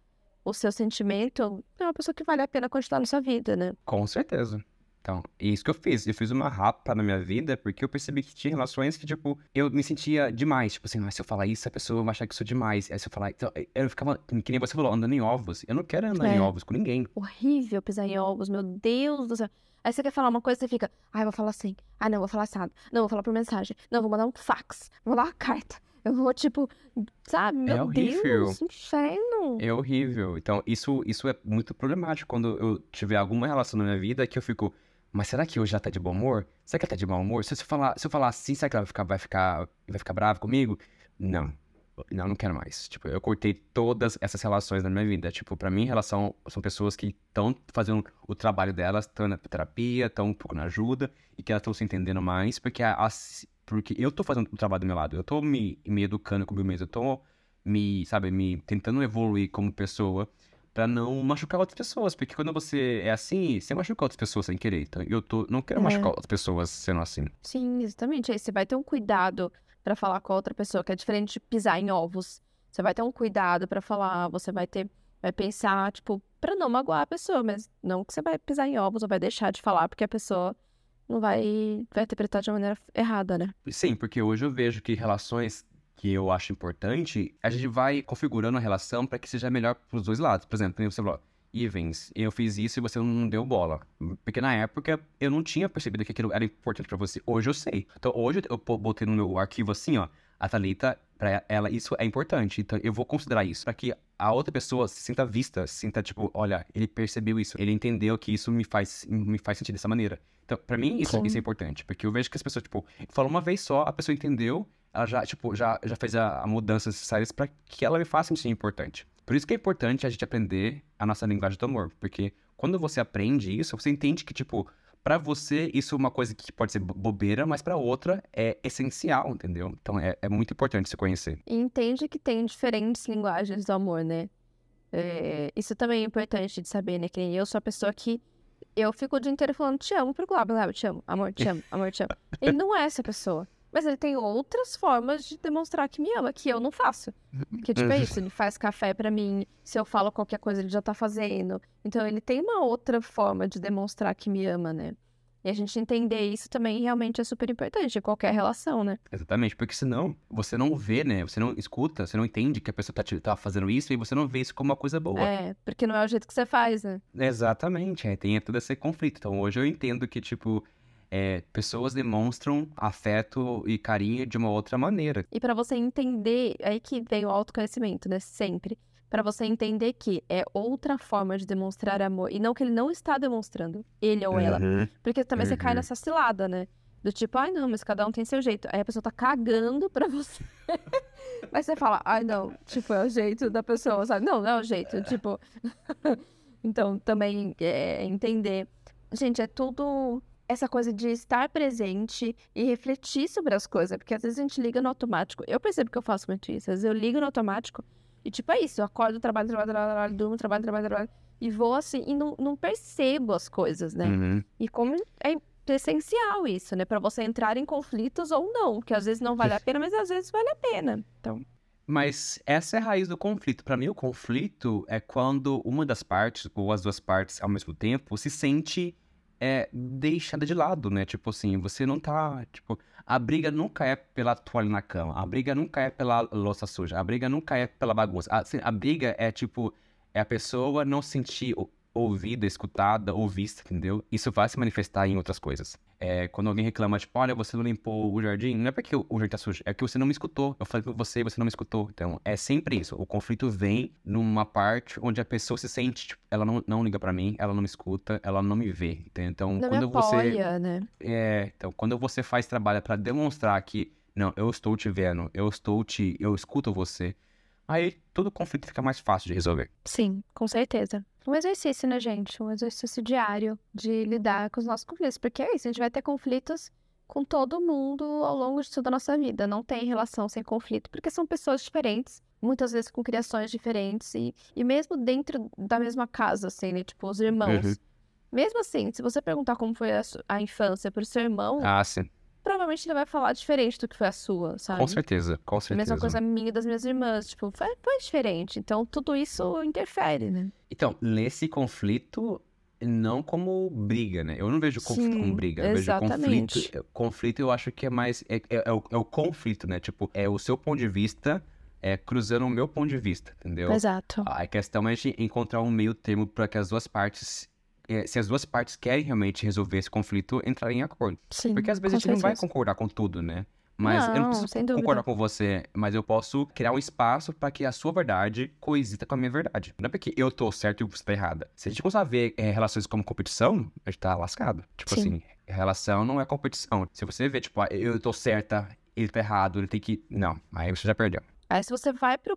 Speaker 2: o seu sentimento, é uma pessoa que vale a pena continuar na sua vida, né?
Speaker 1: Com certeza. Então, é isso que eu fiz. Eu fiz uma rapa na minha vida porque eu percebi que tinha relações que, tipo, eu me sentia demais. Tipo assim, ah, se eu falar isso, a pessoa vai achar que sou demais. Aí se eu falar. Então, eu ficava, que nem você falou, andando em ovos. Eu não quero andar em
Speaker 2: É.
Speaker 1: ovos com ninguém.
Speaker 2: Horrível pisar em ovos, meu Deus do céu. Aí você quer falar uma coisa, você fica, ah, eu vou falar assim. Ah, não, vou falar assado. Não, vou falar por mensagem. Não, vou mandar um fax. Vou mandar uma carta. Eu vou, tipo, sabe? Meu
Speaker 1: É horrível.
Speaker 2: Deus, inferno.
Speaker 1: É horrível. Então, isso, isso é muito problemático quando eu tiver alguma relação na minha vida que eu fico. Mas será que hoje ela tá de bom humor? Será que ela tá de mau humor? Se eu falar, se eu falar assim, será que ela vai ficar, vai ficar, vai ficar brava comigo? Não. Não, não quero mais. Tipo, eu cortei todas essas relações na minha vida. Tipo, pra mim, relação são pessoas que estão fazendo o trabalho delas, estão na terapia, estão um pouco na ajuda e que elas estão se entendendo mais, porque a- as- porque eu tô fazendo o trabalho do meu lado. Eu tô me, me educando comigo mesmo. Eu tô me, sabe, me tentando evoluir como pessoa pra não machucar outras pessoas, porque quando você é assim, você machuca outras pessoas sem querer. Então, eu tô, não quero
Speaker 2: É.
Speaker 1: machucar outras pessoas sendo assim.
Speaker 2: Sim, exatamente. Aí você vai ter um cuidado pra falar com a outra pessoa, que é diferente de pisar em ovos. Você vai ter um cuidado pra falar, você vai ter, vai pensar, tipo, pra não magoar a pessoa, mas não que você vai pisar em ovos ou vai deixar de falar porque a pessoa não vai, vai interpretar de uma maneira errada, né?
Speaker 1: Sim, porque hoje eu vejo que relações que eu acho importante, a gente vai configurando a relação para que seja melhor para os dois lados. Por exemplo, você falou, Ivens, eu fiz isso e você não deu bola. Porque na época eu não tinha percebido que aquilo era importante para você. Hoje eu sei. Então hoje eu botei no meu arquivo assim, ó, a Thalita, para ela isso é importante. Então eu vou considerar isso para que a outra pessoa se sinta vista, se sinta tipo, olha, ele percebeu isso, ele entendeu que isso me faz me faz sentido dessa maneira. Então, para mim isso, isso, é importante, porque eu vejo que as pessoas tipo, falam uma vez só, a pessoa entendeu, ela já tipo já já fez a, a mudança necessárias para que ela me faça sentir importante. Por isso que é importante a gente aprender a nossa linguagem do amor, porque quando você aprende isso, você entende que tipo para você isso é uma coisa que pode ser bobeira, mas para outra é essencial, entendeu? Então é, é, muito importante se conhecer.
Speaker 2: E entende que tem diferentes linguagens do amor, né? É, isso também é importante de saber, né? Que eu sou a pessoa que eu fico o dia inteiro falando te amo pro Glauber, Glauber, te amo, amor, te amo, amor, te amo. Ele não é essa pessoa. Mas ele tem outras formas de demonstrar que me ama, que eu não faço. Que tipo é isso, ele faz café para mim, se eu falo qualquer coisa ele já tá fazendo. Então ele tem uma outra forma de demonstrar que me ama, né? E a gente entender isso também realmente é super importante em qualquer relação, né?
Speaker 1: Exatamente, porque senão você não vê, né? Você não escuta, você não entende que a pessoa tá, te, tá fazendo isso e você não vê isso como uma coisa boa.
Speaker 2: É, porque não é o jeito que você faz, né?
Speaker 1: Exatamente, é, tem todo esse conflito. Então hoje eu entendo que, tipo, é, pessoas demonstram afeto e carinho de uma outra maneira.
Speaker 2: E para você entender, é aí que vem o autoconhecimento, né? Sempre. Para você entender que é outra forma de demonstrar amor. E não que ele não está demonstrando, ele ou ela. Uhum. Porque também uhum. você cai uhum. nessa cilada, né? Do tipo, ai não, mas cada um tem seu jeito. Aí a pessoa tá cagando pra você. mas você fala, ai não, tipo, é o jeito da pessoa, sabe? Não, não é o jeito, tipo. então, também é entender. Gente, é tudo essa coisa de estar presente e refletir sobre as coisas, porque às vezes a gente liga no automático. Eu percebo que eu faço muito isso. Às vezes eu ligo no automático e, tipo, é isso. Eu acordo, trabalho, trabalho, trabalho, durmo, trabalho, trabalho, trabalho. E vou assim, e não, não percebo as coisas, né? Uhum. E como é essencial isso, né? Para você entrar em conflitos ou não, que às vezes não vale a pena, mas às vezes vale a pena. Então.
Speaker 1: Mas essa é a raiz do conflito. Para mim, o conflito é quando uma das partes, ou as duas partes ao mesmo tempo, se sente é deixada de lado, né? Tipo assim, você não tá. Tipo, a briga nunca é pela toalha na cama, a briga nunca é pela louça suja, a briga nunca é pela bagunça. A, assim, a briga é tipo, é a pessoa não sentir ouvida, escutada ou vista, entendeu? Isso vai se manifestar em outras coisas. É, quando alguém reclama, tipo, olha, você não limpou o jardim, não é porque o, jardim tá sujo, é que você não me escutou. Eu falei com você e você não me escutou. Então, é sempre isso. O conflito vem numa parte onde a pessoa se sente, tipo, ela não, não liga para mim, ela não me escuta, ela não me vê. Entendeu? Então,
Speaker 2: não
Speaker 1: quando
Speaker 2: me apoia,
Speaker 1: você.
Speaker 2: Né?
Speaker 1: É, então, quando você faz trabalho para demonstrar que, não, eu estou te vendo, eu estou te. eu escuto você aí todo conflito fica mais fácil de resolver.
Speaker 2: Sim, com certeza. Um exercício, né, gente? Um exercício diário de lidar com os nossos conflitos. Porque é isso, a gente vai ter conflitos com todo mundo ao longo de toda a nossa vida. Não tem relação sem conflito, porque são pessoas diferentes, muitas vezes com criações diferentes, e, e mesmo dentro da mesma casa, assim, né? Tipo, os irmãos. Uhum. Mesmo assim, se você perguntar como foi a, a infância pro seu irmão,
Speaker 1: ah, sim
Speaker 2: provavelmente ele vai falar diferente do que foi a sua, sabe?
Speaker 1: Com certeza, com certeza. A
Speaker 2: mesma coisa minha e das minhas irmãs, tipo, foi, foi diferente. Então, tudo isso interfere, né?
Speaker 1: Então, nesse conflito, não como briga, né? Eu não vejo conflito Sim, como briga. Eu exatamente. vejo conflito. Conflito eu acho que é mais. É, é, é, o, é, o, conflito, né? Tipo, é o seu ponto de vista é, cruzando o meu ponto de vista, entendeu?
Speaker 2: Exato.
Speaker 1: A questão é de encontrar um meio termo para que as duas partes é, se as duas partes querem realmente resolver esse conflito, entrar em acordo.
Speaker 2: Sim,
Speaker 1: Porque às vezes a gente
Speaker 2: certeza.
Speaker 1: não vai concordar com tudo, né? Mas
Speaker 2: não,
Speaker 1: eu não preciso concordar com você, mas eu posso criar um espaço para que a sua verdade coexista com a minha verdade. Não é porque eu tô certo e você tá errada. Se a gente começar a ver é, relações como competição, a gente tá lascado. Tipo Sim. assim, relação não é competição. Se você vê, tipo, ah, eu tô certa, ele tá errado, ele tem que. Não, aí você já perdeu.
Speaker 2: Aí se você vai pro,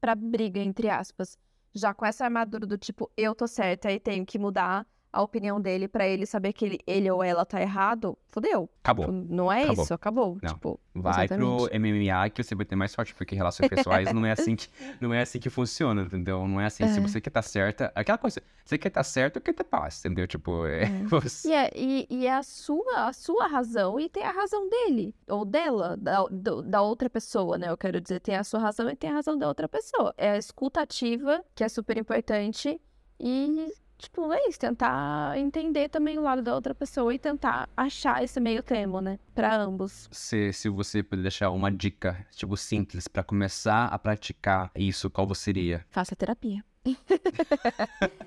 Speaker 2: pra briga, entre aspas, já com essa armadura do tipo, eu tô certa e tenho que mudar a opinião dele para ele saber que ele, ele ou ela tá errado, fodeu.
Speaker 1: Acabou.
Speaker 2: Não é
Speaker 1: acabou.
Speaker 2: isso, acabou.
Speaker 1: Não.
Speaker 2: Tipo,
Speaker 1: Vai
Speaker 2: exatamente.
Speaker 1: pro MMA que você vai ter mais sorte, porque relações pessoais não é assim que não é assim que funciona, entendeu? Não é assim, é. se você quer estar tá certa, aquela coisa, você quer estar tá certo, quer ter paz, entendeu? Tipo, é,
Speaker 2: é. Você... E, é, e, e é a sua, a sua razão e tem a razão dele, ou dela, da, da outra pessoa, né? Eu quero dizer, tem a sua razão e tem a razão da outra pessoa. É a escutativa, que é super importante, e tipo, é isso, tentar entender também o lado da outra pessoa e tentar achar esse meio termo, né? Pra ambos.
Speaker 1: Se, se você puder deixar uma dica, tipo, simples, pra começar a praticar isso, qual seria?
Speaker 2: Faça terapia.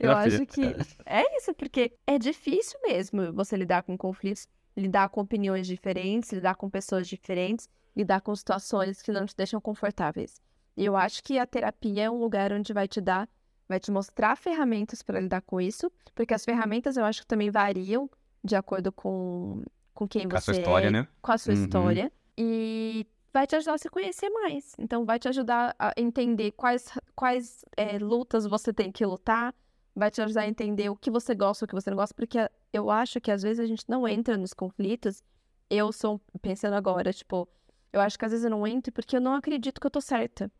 Speaker 2: Eu acho que é isso, porque é difícil mesmo você lidar com conflitos, lidar com opiniões diferentes, lidar com pessoas diferentes, lidar com situações que não te deixam confortáveis. E eu acho que a terapia é um lugar onde vai te dar, vai te mostrar ferramentas para lidar com isso, porque as ferramentas eu acho que também variam de acordo com, com quem
Speaker 1: Com a
Speaker 2: você
Speaker 1: sua história,
Speaker 2: é,
Speaker 1: né?
Speaker 2: com a sua
Speaker 1: Uhum.
Speaker 2: história. E vai te ajudar a se conhecer mais. Então, vai te ajudar a entender quais, quais é, lutas você tem que lutar, vai te ajudar a entender o que você gosta, o que você não gosta, porque eu acho que às vezes a gente não entra nos conflitos. Eu sou, pensando agora, tipo, eu acho que às vezes eu não entro porque eu não acredito que eu tô certa.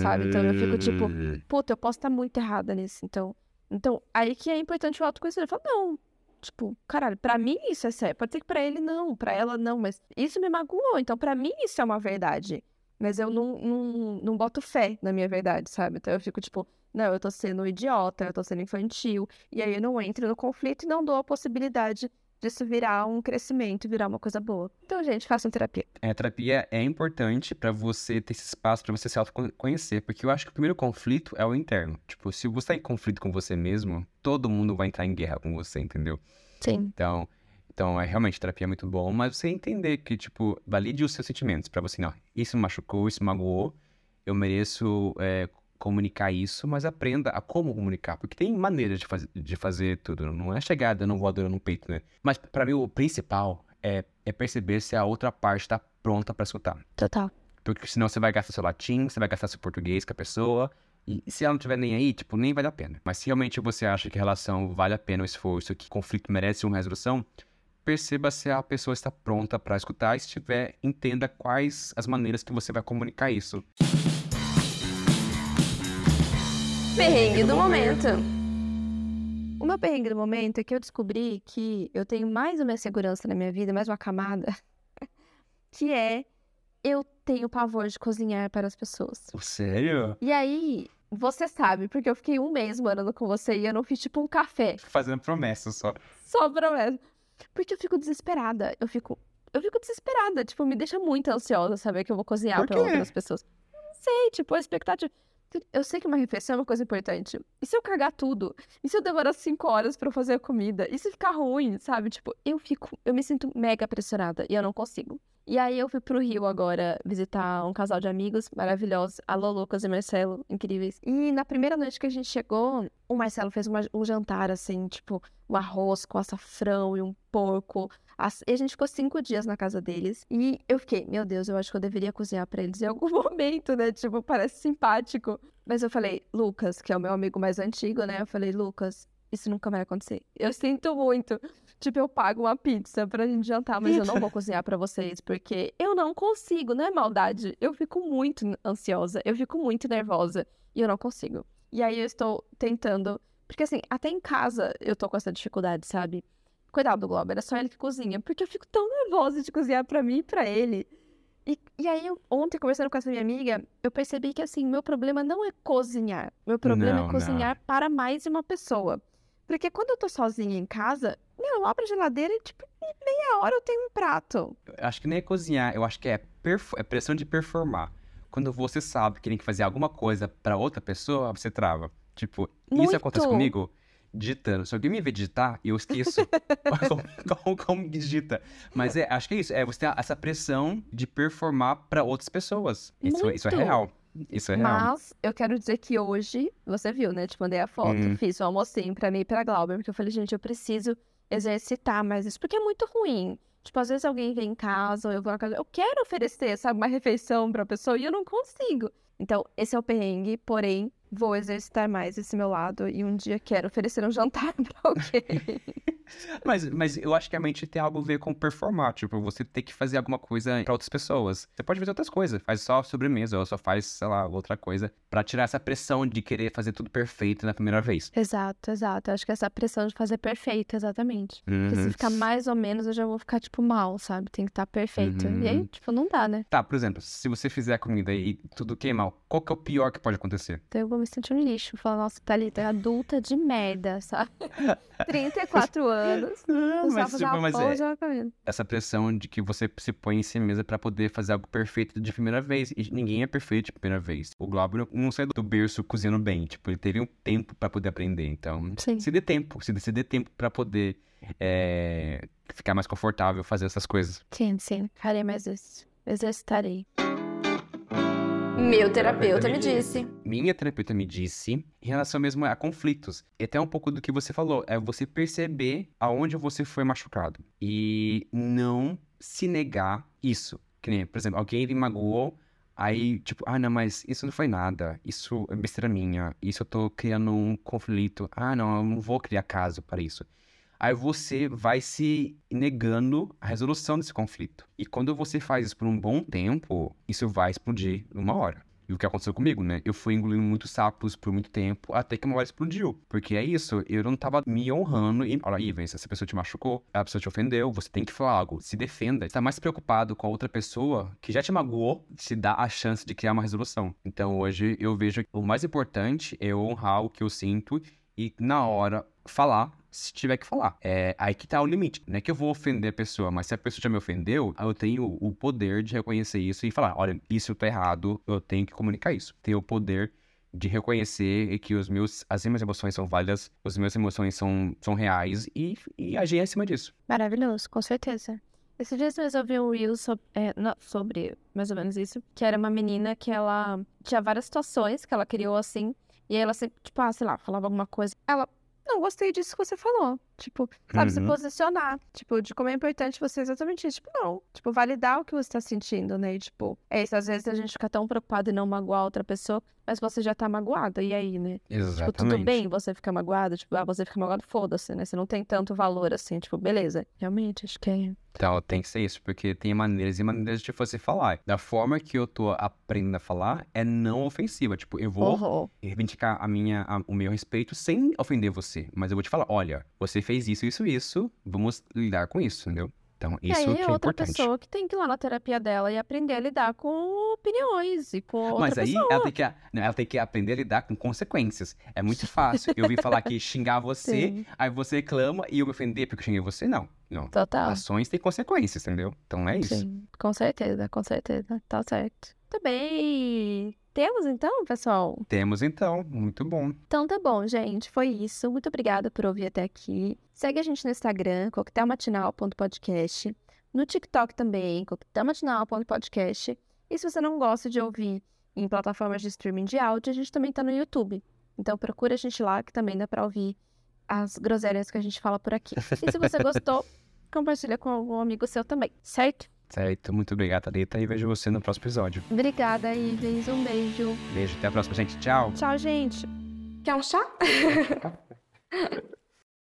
Speaker 2: Sabe? Então eu fico tipo,
Speaker 1: Hum.
Speaker 2: puta, eu posso estar muito errada nisso. Então, então aí que é importante o autoconhecimento. Fala, não, tipo, caralho, pra mim isso é sério. Pode ser que pra ele não, pra ela não, mas isso me magoou. Então, pra mim isso é uma verdade. Mas eu não, não, não boto fé na minha verdade, sabe? Então eu fico tipo, não, eu tô sendo idiota, eu tô sendo infantil. E aí eu não entro no conflito e não dou a possibilidade disso virar um crescimento, virar uma coisa boa. Então, gente, façam terapia.
Speaker 1: É, a terapia é importante pra você ter esse espaço pra você se autoconhecer, porque eu acho que o primeiro conflito é o interno. Tipo, se você tá em conflito com você mesmo, todo mundo vai entrar em guerra com você, entendeu?
Speaker 2: Sim.
Speaker 1: Então, então é realmente terapia é muito bom, mas você entender que tipo, valide os seus sentimentos pra você, não, isso me machucou, isso me magoou, eu mereço é, comunicar isso, mas aprenda a como comunicar, porque tem maneiras de, faz, de fazer tudo, não é chegar dando voadora no peito, né? Mas pra mim o principal é, é perceber se a outra parte tá pronta pra escutar.
Speaker 2: Total.
Speaker 1: Porque senão você vai gastar seu latim, você vai gastar seu português com a pessoa. E se ela não tiver nem aí, tipo, nem vale a pena. Mas se realmente você acha que a relação vale a pena o esforço, que conflito merece uma resolução, perceba se a pessoa está pronta para escutar e se tiver, entenda quais as maneiras que você vai comunicar isso.
Speaker 2: Perrengue do momento. O meu perrengue do momento é que eu descobri que eu tenho mais uma segurança na minha vida, mais uma camada, que é eu tenho pavor de cozinhar para as pessoas.
Speaker 1: Sério?
Speaker 2: E aí, você sabe, porque eu fiquei um mês morando com você e eu não fiz tipo um café,
Speaker 1: Fazendo promessa só.
Speaker 2: só promessa. Porque eu fico desesperada, eu fico, eu fico desesperada, tipo, me deixa muito ansiosa saber que eu vou cozinhar para outras pessoas. Não sei, tipo, a expectativa. Eu sei que uma refeição é uma coisa importante. E se eu cagar tudo? E se eu demorar cinco horas pra fazer a comida? E se ficar ruim, sabe? Tipo, eu fico, eu me sinto mega pressionada e eu não consigo. E aí eu fui pro Rio agora visitar um casal de amigos maravilhosos, Alô Lucas e Marcelo, incríveis. E na primeira noite que a gente chegou, o Marcelo fez uma- um jantar assim, tipo, um arroz com açafrão e um porco. E a gente ficou cinco dias na casa deles. E eu fiquei, meu Deus, eu acho que eu deveria cozinhar pra eles em algum momento, né? Tipo, parece simpático. Mas eu falei, Lucas, que é o meu amigo mais antigo, né? Eu falei, Lucas, isso nunca vai acontecer. Eu sinto muito. Tipo, eu pago uma pizza pra gente jantar, mas eu não vou cozinhar pra vocês, porque eu não consigo, não é maldade. Eu fico muito ansiosa, eu fico muito nervosa e eu não consigo. E aí eu estou tentando. Porque assim, até em casa eu tô com essa dificuldade, sabe? Cuidado do Globo, era só ele que cozinha, porque eu fico tão nervosa de cozinhar pra mim e pra ele. E, e aí, eu, ontem, conversando com essa minha amiga, eu percebi que, assim, meu problema não é cozinhar. Meu problema
Speaker 1: Não,
Speaker 2: é
Speaker 1: não.
Speaker 2: cozinhar para mais de uma pessoa. Porque quando eu tô sozinha em casa, meu, eu abro a geladeira e, tipo, em meia hora eu tenho um prato.
Speaker 1: Eu acho que nem é cozinhar, eu acho que é, é pressão de performar. Quando você sabe que tem que fazer alguma coisa pra outra pessoa, você trava. Tipo, isso acontece
Speaker 2: Muito.
Speaker 1: comigo digitando. Se alguém me vê digitar, eu esqueço como, como, digita. Mas é, acho que é isso. É você ter essa pressão de performar pra outras pessoas. Isso, isso é
Speaker 2: Muito.
Speaker 1: real. Isso é real.
Speaker 2: Mas eu quero dizer que hoje, você viu, né? Te mandei a foto,
Speaker 1: Hum.
Speaker 2: fiz um almocinho pra mim e pra Glauber, porque eu falei, gente, eu preciso exercitar mais isso, porque é muito ruim. Tipo, às vezes alguém vem em casa, ou eu vou na casa, eu quero oferecer, sabe, uma refeição pra pessoa e eu não consigo. Então, esse é o perrengue, porém, vou exercitar mais esse meu lado e um dia quero oferecer um jantar pra alguém.
Speaker 1: Mas, mas eu acho que a mente tem algo a ver com performar. Tipo, você tem que fazer alguma coisa pra outras pessoas. Você pode fazer outras coisas. Faz só sobremesa ou só faz, sei lá, outra coisa. Pra tirar essa pressão de querer fazer tudo perfeito na primeira vez.
Speaker 2: Exato, exato. Eu acho que essa pressão de fazer perfeito, exatamente. Porque se
Speaker 1: Uhum.
Speaker 2: ficar mais ou menos, eu já vou ficar, tipo, mal, sabe? Tem que estar perfeito. E aí,
Speaker 1: Uhum.
Speaker 2: tipo, não dá, né?
Speaker 1: Tá, por exemplo, se você fizer a comida e tudo queimar, qual que é o pior que pode acontecer?
Speaker 2: Então eu vou me sentir um lixo. Falar, nossa, Thalita, é adulta de merda, sabe? 34 anos.
Speaker 1: Não,
Speaker 2: Não
Speaker 1: mas, tipo, mas é essa pressão de que você se põe em si mesma pra poder fazer algo perfeito de primeira vez. E ninguém é perfeito de primeira vez. O Globo não- saiu do berço cozinhando bem. Tipo, ele teve um tempo pra poder aprender. Então,
Speaker 2: Sim.
Speaker 1: se dê tempo. Se, se dê tempo pra poder é, ficar mais confortável fazer essas coisas.
Speaker 2: Sim, sim. Farei mais isso. Exercitarei. Meu terapeuta me disse.
Speaker 1: Minha terapeuta me disse em relação mesmo a conflitos. E até um pouco do que você falou. É você perceber aonde você foi machucado. E não se negar isso. Que nem, por exemplo, alguém me magoou. Aí, tipo, ah, não, mas isso não foi nada. Isso é besteira minha. Isso eu tô criando um conflito. Ah, não, eu não vou criar caso para isso. Aí você vai se negando a resolução desse conflito. E quando você faz isso por um bom tempo, isso vai explodir numa hora. E o que aconteceu comigo, né? Eu fui engolindo muitos sapos por muito tempo, até que uma hora explodiu. Porque é isso, eu não tava me honrando e... Olha, Ivens, essa pessoa te machucou, a pessoa te ofendeu, você tem que falar algo. Se defenda. Você tá mais preocupado com a outra pessoa que já te magoou, se dá a chance de criar uma resolução. Então hoje eu vejo que o mais importante é honrar o que eu sinto e na hora falar se tiver que falar. É aí que tá o limite. Não é que eu vou ofender a pessoa, mas se a pessoa já me ofendeu, eu tenho o poder de reconhecer isso e falar: olha, isso tá errado, eu tenho que comunicar isso. Tenho o poder de reconhecer que os meus, as minhas emoções são válidas, as minhas emoções são, são reais e, e agir acima disso.
Speaker 2: Maravilhoso, com certeza. Esses dias eu vi um reel sobre, é, não, sobre mais ou menos isso, que era uma menina que ela tinha várias situações que ela criou assim, e aí ela sempre, tipo, ah, sei lá, falava alguma coisa. Ela, não gostei disso que você falou. Tipo, sabe, se
Speaker 1: Uhum.
Speaker 2: posicionar. Tipo, de como é importante você exatamente isso. Tipo, não. Tipo, validar o que você tá sentindo, né? E, tipo, é isso. Às vezes a gente fica tão preocupado em não magoar outra pessoa, mas você já tá magoada. E aí, né? Tipo, tudo bem você ficar magoado? Tipo, ah, você fica magoado, foda-se, né? Você não tem tanto valor assim, tipo, beleza. Realmente, acho que é.
Speaker 1: Então, tem que ser isso, porque tem maneiras e maneiras de você falar. Da forma que eu tô aprendendo a falar, é não ofensiva. Tipo, eu vou
Speaker 2: Horror.
Speaker 1: reivindicar a minha, a- o meu respeito sem ofender você. Mas eu vou te falar, olha, você fez isso, isso, isso, vamos lidar com isso, entendeu? Então,
Speaker 2: E
Speaker 1: isso
Speaker 2: aí
Speaker 1: que
Speaker 2: é
Speaker 1: é
Speaker 2: outra
Speaker 1: importante.
Speaker 2: pessoa que tem que ir lá na terapia dela e aprender a lidar com opiniões e com
Speaker 1: Mas aí
Speaker 2: pessoa.
Speaker 1: ela tem, que, não, ela tem que aprender a lidar com consequências. É muito fácil. Eu ouvi falar que xingar você,
Speaker 2: Sim,
Speaker 1: aí você reclama e eu me ofender porque eu xinguei você. Não, não.
Speaker 2: total.
Speaker 1: Ações têm consequências, entendeu? Então é isso.
Speaker 2: Sim, com certeza, com certeza. Tá certo. Bem. Temos então, pessoal?
Speaker 1: Temos então, muito bom.
Speaker 2: Então tá bom, gente. Foi isso. Muito obrigada por ouvir até aqui. Segue a gente no Instagram, coquetelmatinal.podcast. No TikTok também, coquetelmatinal.podcast. E se você não gosta de ouvir em plataformas de streaming de áudio, a gente também tá no YouTube. Então procura a gente lá, que também dá pra ouvir as groselhas que a gente fala por aqui. E se você gostou, compartilha com algum amigo seu também, certo?
Speaker 1: Certo, muito obrigado, Thalita, e vejo você no próximo episódio.
Speaker 2: Obrigada, Ivens. Um beijo.
Speaker 1: Beijo, até a próxima, gente. Tchau.
Speaker 2: Tchau, gente.
Speaker 3: Quer um chá?